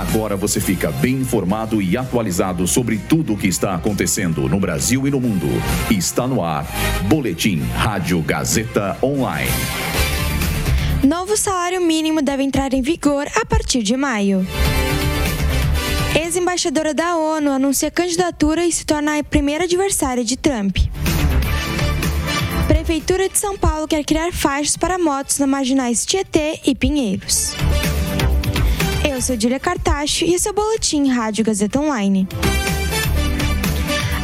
Agora você fica bem informado e atualizado sobre tudo o que está acontecendo no Brasil e no mundo. Está no ar. Boletim Rádio Gazeta Online. Novo salário mínimo deve entrar em vigor a partir de maio. Ex-embaixadora da ONU anuncia candidatura e se torna a primeira adversária de Trump. Prefeitura de São Paulo quer criar faixas para motos na marginais Tietê e Pinheiros. Eu sou Julia Cartacho e esse é o Boletim Rádio Gazeta Online.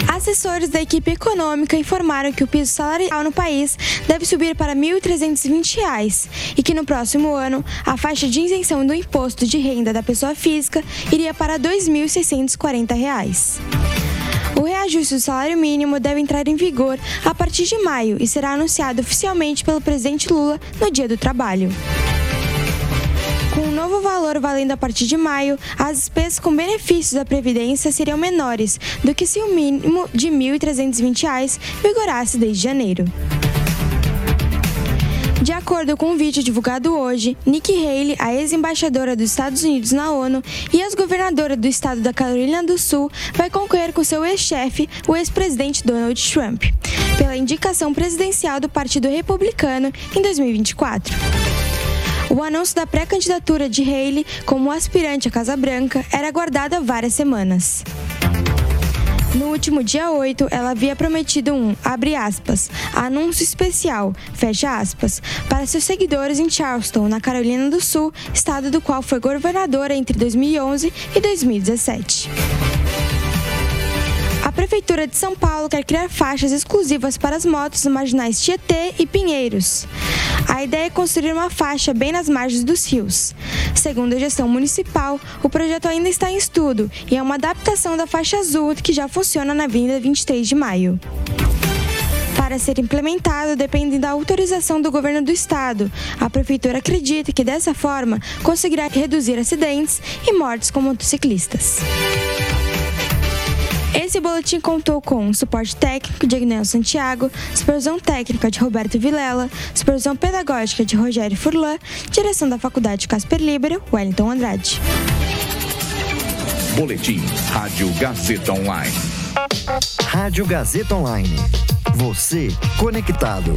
Assessores da equipe econômica informaram que o piso salarial no país deve subir para R$ 1.320 e que no próximo ano a faixa de isenção do imposto de renda da pessoa física iria para R$ 2.640. O reajuste do salário mínimo deve entrar em vigor a partir de maio e será anunciado oficialmente pelo presidente Lula no Dia do Trabalho. Com o um novo valor valendo a partir de maio, as despesas com benefícios da Previdência seriam menores do que se o mínimo de R$ 1.320 vigorasse desde janeiro. De acordo com um vídeo divulgado hoje, Nikki Haley, a ex-embaixadora dos Estados Unidos na ONU e ex-governadora do estado da Carolina do Sul, vai concorrer com seu ex-chefe, o ex-presidente Donald Trump, pela indicação presidencial do Partido Republicano em 2024. O anúncio da pré-candidatura de Haley como aspirante à Casa Branca era aguardado há várias semanas. No último dia 8, ela havia prometido um, aspas, anúncio especial, aspas, para seus seguidores em Charleston, na Carolina do Sul, estado do qual foi governadora entre 2011 e 2017. Prefeitura de São Paulo quer criar faixas exclusivas para as motos marginais Tietê e Pinheiros. A ideia é construir uma faixa bem nas margens dos rios. Segundo a gestão municipal, o projeto ainda está em estudo e é uma adaptação da faixa azul que já funciona na Avenida 23 de Maio. Para ser implementado, depende da autorização do governo do estado. A prefeitura acredita que dessa forma conseguirá reduzir acidentes e mortes com motociclistas. Esse boletim contou com suporte técnico de Agnel Santiago, supervisão técnica de Roberto Vilela, supervisão pedagógica de Rogério Furlan, direção da Faculdade Casper Libero, Wellington Andrade. Boletim Rádio Gazeta Online. Rádio Gazeta Online. Você conectado.